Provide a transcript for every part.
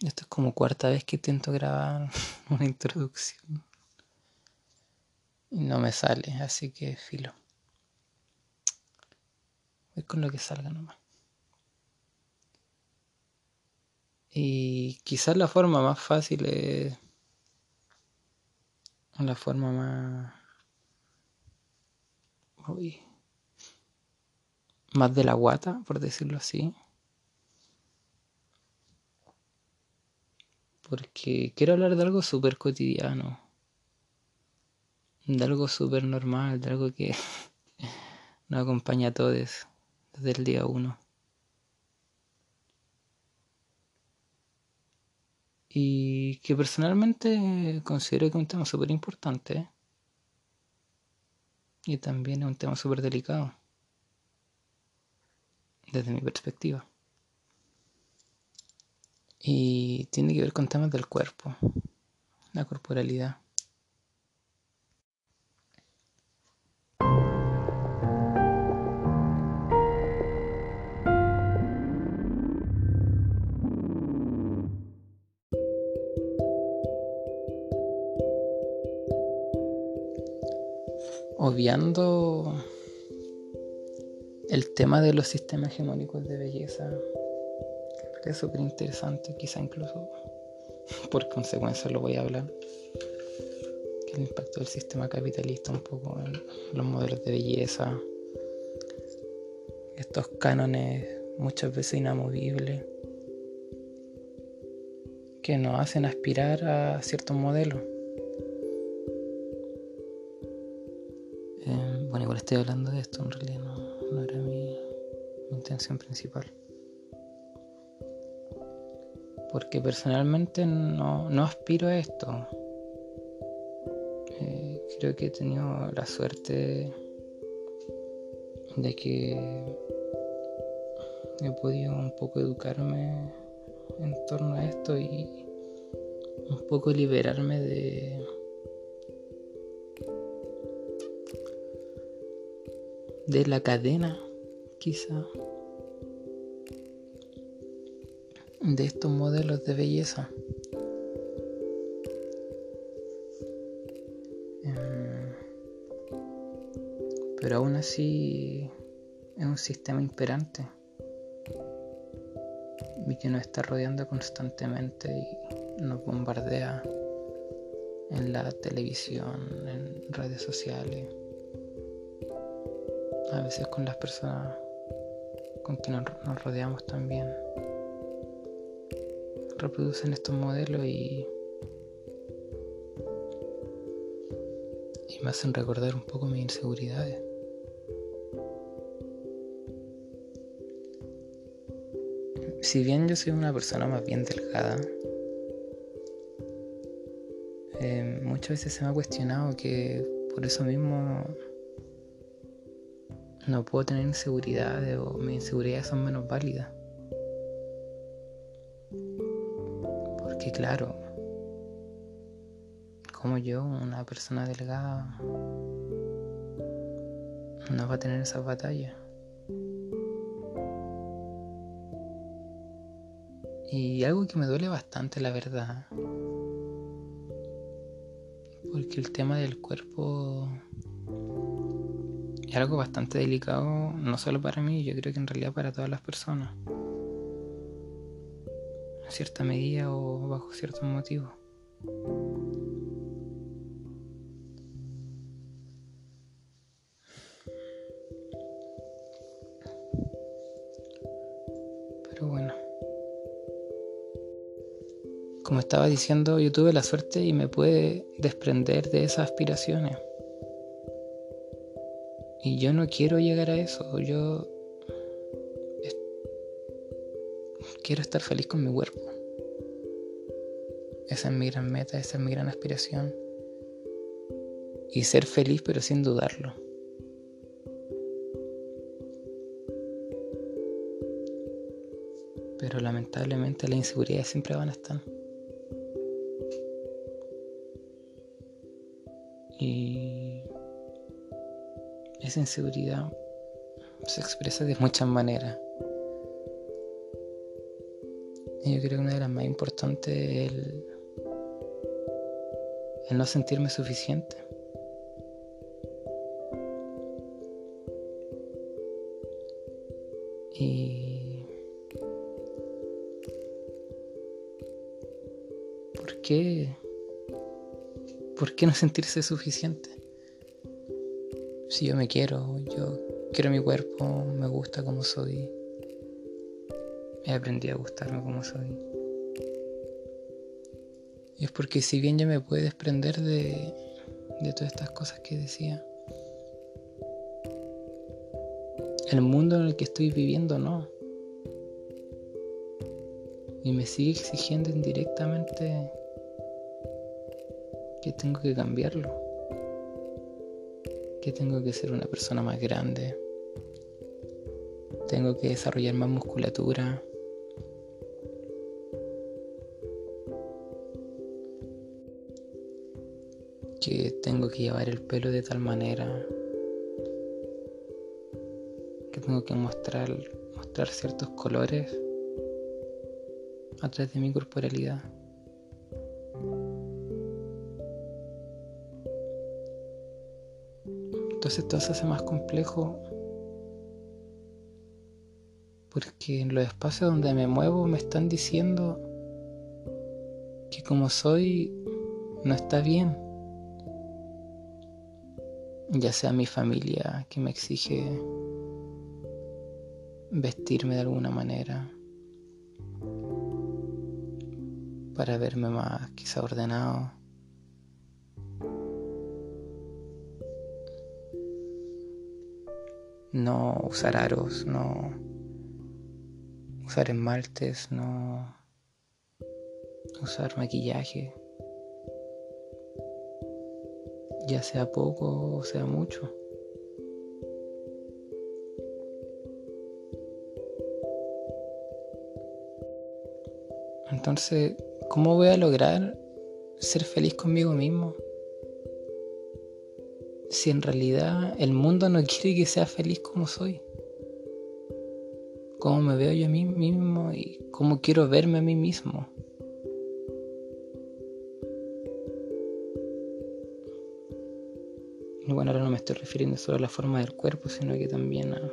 Esto es como cuarta vez que intento grabar una introducción. Y no me sale, así que filo. Voy con lo que salga nomás. Y quizás la forma más fácil es la forma más... Uy, más de la guata, por decirlo así. Porque quiero hablar de algo súper cotidiano. De algo súper normal, de algo que nos acompaña a todos desde el día uno. Y que personalmente considero que es un tema súper importante. Y también es un tema súper delicado. Desde mi perspectiva. Y tiene que ver con temas del cuerpo, la corporalidad. Obviando el tema de los sistemas hegemónicos de belleza, es súper interesante, quizá incluso por consecuencia lo voy a hablar. El impacto del sistema capitalista un poco en los modelos de belleza, estos cánones muchas veces inamovibles que nos hacen aspirar a ciertos modelos. Eh, bueno, igual estoy hablando de esto, en realidad no, era mi intención principal porque personalmente no, aspiro a esto. Eh, creo que he tenido la suerte de que he podido un poco educarme en torno a esto y un poco liberarme de de la cadena quizá de estos modelos de belleza. Em, pero aún así es un sistema imperante y que nos está rodeando constantemente y nos bombardea en la televisión, en redes sociales, a veces con las personas con quienes nos rodeamos también reproducen estos modelos y, y me hacen recordar un poco mis inseguridades. Si bien yo soy una persona más bien delgada, eh, muchas veces se me ha cuestionado que por eso mismo no puedo tener inseguridades o mis inseguridades son menos válidas. Claro, como yo, una persona delgada, no va a tener esa batalla. Y algo que me duele bastante, la verdad, porque el tema del cuerpo es algo bastante delicado, no solo para mí, yo creo que en realidad para todas las personas cierta medida o bajo ciertos motivos. Pero bueno. Como estaba diciendo, yo tuve la suerte y me pude desprender de esas aspiraciones. Y yo no quiero llegar a eso. Yo quiero estar feliz con mi cuerpo. Esa es mi gran meta, esa es mi gran aspiración. Y ser feliz pero sin dudarlo. Pero lamentablemente las inseguridades siempre van a estar. Y esa inseguridad se expresa de muchas maneras. Yo creo que una de las más importantes es el, no sentirme suficiente. Y ¿por qué? ¿Por qué no sentirse suficiente? Si yo me quiero, yo quiero mi cuerpo, me gusta como soy. He aprendido a gustarme como soy. Y es porque si bien ya me puedo desprender de, de todas estas cosas que decía, el mundo en el que estoy viviendo no. Y me sigue exigiendo indirectamente que tengo que cambiarlo. Que tengo que ser una persona más grande. Tengo que desarrollar más musculatura. Que tengo que llevar el pelo de tal manera tengo que mostrar, mostrar ciertos colores a través de mi corporalidad. Entonces todo se hace más complejo porque en los espacios donde me muevo me están diciendo que como soy no está bien. Ya sea mi familia que me exige vestirme de alguna manera para verme más quizá ordenado. No usar aros, no usar esmaltes, no usar maquillaje, ya sea poco o sea mucho. Entonces, ¿cómo voy a lograr ser feliz conmigo mismo? Si en realidad el mundo no quiere que sea feliz como soy. ¿Cómo me veo yo a mí mismo y cómo quiero verme a mí mismo? Estoy refiriendo solo a la forma del cuerpo, sino que también a,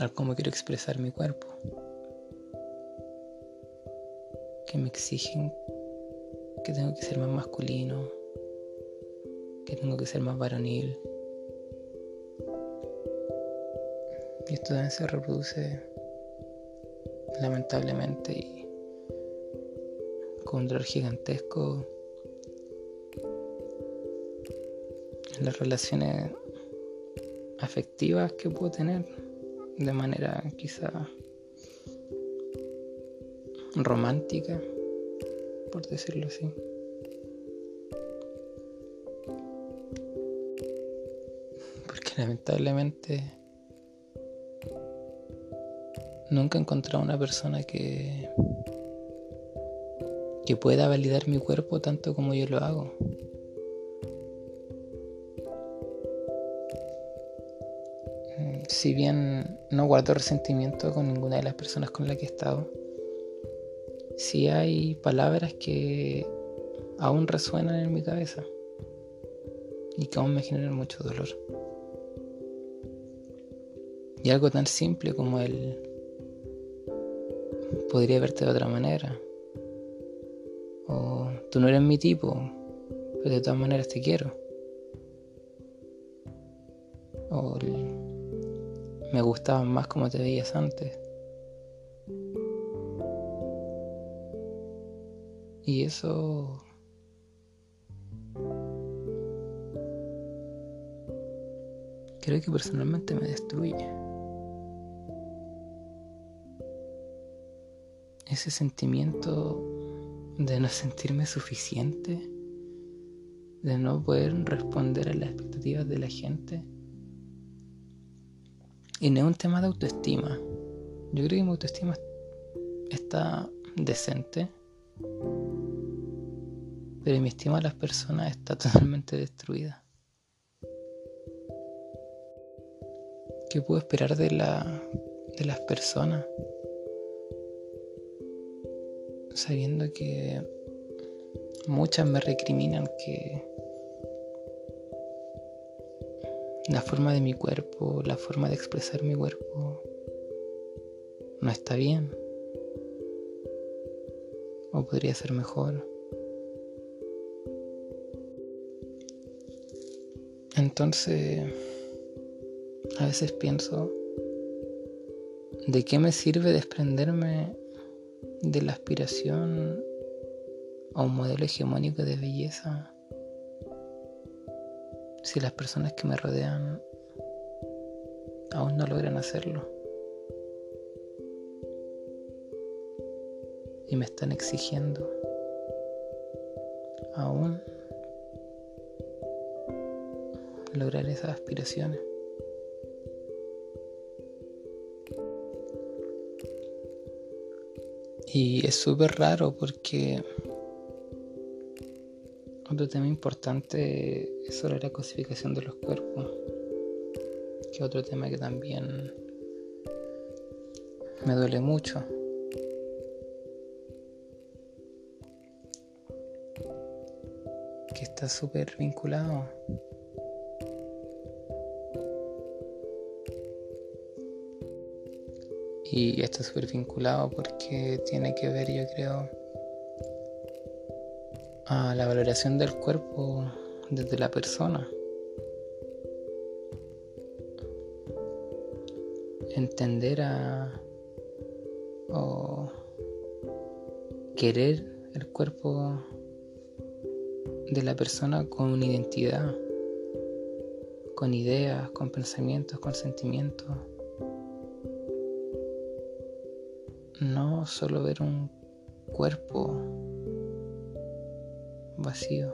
a cómo quiero expresar mi cuerpo que me exigen que tengo que ser más masculino, que tengo que ser más varonil. Y esto también se reproduce lamentablemente y con un dolor gigantesco las relaciones afectivas que puedo tener de manera quizá romántica, por decirlo así. Porque lamentablemente nunca he encontrado una persona que que pueda validar mi cuerpo tanto como yo lo hago. Si bien no guardo resentimiento con ninguna de las personas con las que he estado, si hay palabras que aún resuenan en mi cabeza y que aún me generan mucho dolor. Y algo tan simple como el podría verte de otra manera. O tú no eres mi tipo, pero de todas maneras te quiero. O me gustaban más como te veías antes. Y eso... Creo que personalmente me destruye. Ese sentimiento de no sentirme suficiente, de no poder responder a las expectativas de la gente. Y no es un tema de autoestima. Yo creo que mi autoestima está decente pero mi estima a las personas está totalmente destruida. ¿Qué puedo esperar de, la, de las personas sabiendo que muchas me recriminan que la forma de mi cuerpo, la forma de expresar mi cuerpo no está bien o podría ser mejor. Entonces, a veces pienso, ¿de qué me sirve desprenderme de la aspiración a un modelo hegemónico de belleza si las personas que me rodean aún no logran hacerlo? Y me están exigiendo aún lograr esas aspiraciones. Y es súper raro porque otro tema importante es sobre la cosificación de los cuerpos, que otro tema que también me duele mucho. Que está súper vinculado Y esto es súper vinculado porque tiene que ver, yo creo, a la valoración del cuerpo desde la persona. Entender a o querer el cuerpo de la persona con una identidad, con ideas, con pensamientos, con sentimientos. no solo ver un cuerpo vacío.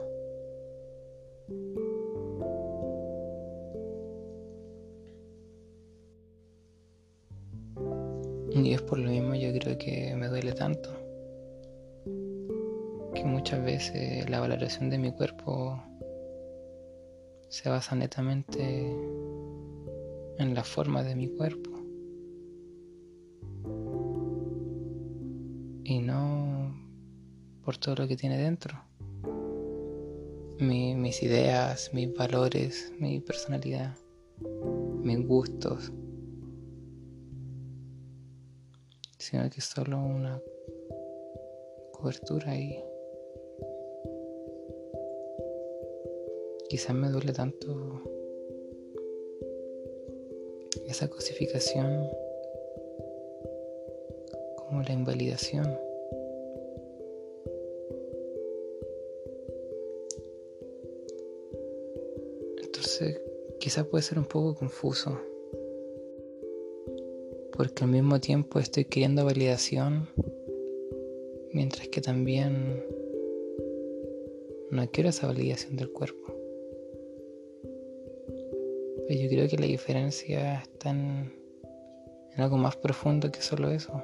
Y es por lo mismo yo creo que me duele tanto. Que muchas veces la valoración de mi cuerpo se basa netamente en la forma de mi cuerpo. y no por todo lo que tiene dentro. Mis ideas, mis valores, mi personalidad, mis gustos, sino que es solo una cobertura y quizás me duele tanto esa cosificación la invalidación. Quizás puede ser un poco confuso, porque al mismo tiempo estoy queriendo validación, mientras que también no quiero esa validación del cuerpo. Pero yo creo que la diferencia está en, en algo más profundo que solo eso.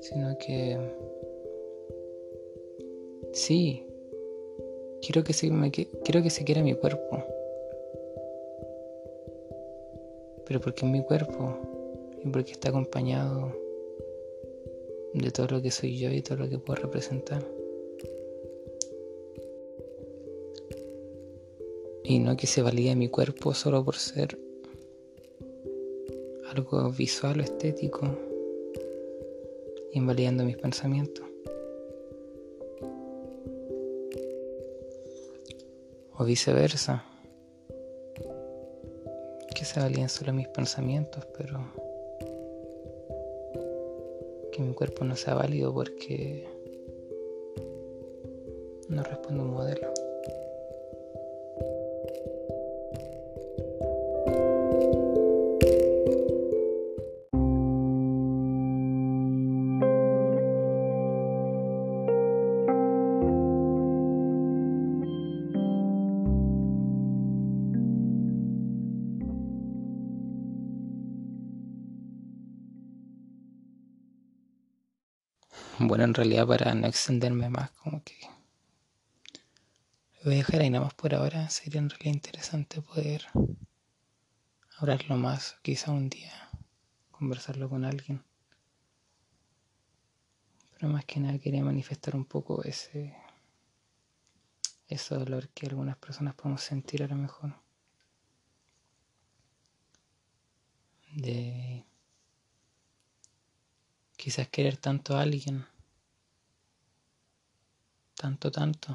sino que sí, quiero que se, quiera mi cuerpo, pero porque es mi cuerpo y porque está acompañado de todo lo que soy yo y todo lo que puedo representar. Y no que se valide mi cuerpo solo por ser algo visual o estético invalidando mis pensamientos. O viceversa. Que se validen solo mis pensamientos, pero que mi cuerpo no sea válido porque no responde a un modelo. En realidad para no extenderme más, como que lo voy a dejar ahí nada más por ahora. Sería en realidad interesante poder hablarlo más, quizá un día conversarlo con alguien. Pero más que nada quería manifestar un poco ese, ese dolor que algunas personas podemos sentir a lo mejor. De quizás querer tanto a alguien, tanto, tanto,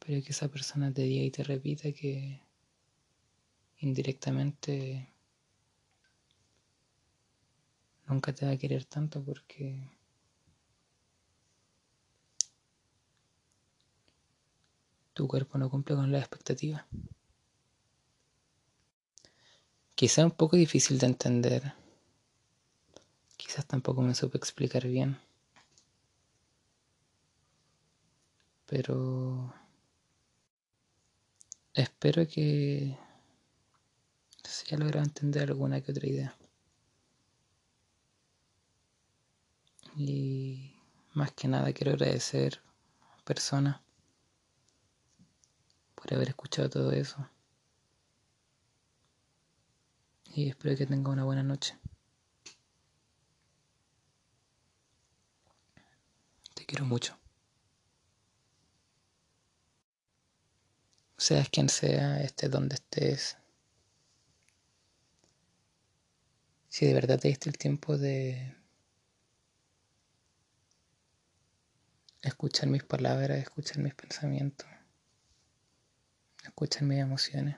pero que esa persona te diga y te repita que indirectamente nunca te va a querer tanto porque tu cuerpo no cumple con las expectativas. Quizá un poco difícil de entender. Quizás tampoco me supe explicar bien. Pero espero que se haya logrado entender alguna que otra idea. Y más que nada quiero agradecer personas por haber escuchado todo eso. Y espero que tenga una buena noche. Te quiero mucho. Seas quien sea, estés donde estés. Si de verdad te diste el tiempo de escuchar mis palabras, escuchar mis pensamientos, escuchar mis emociones.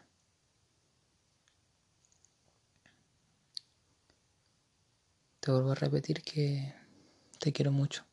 Te vuelvo a repetir que te quiero mucho.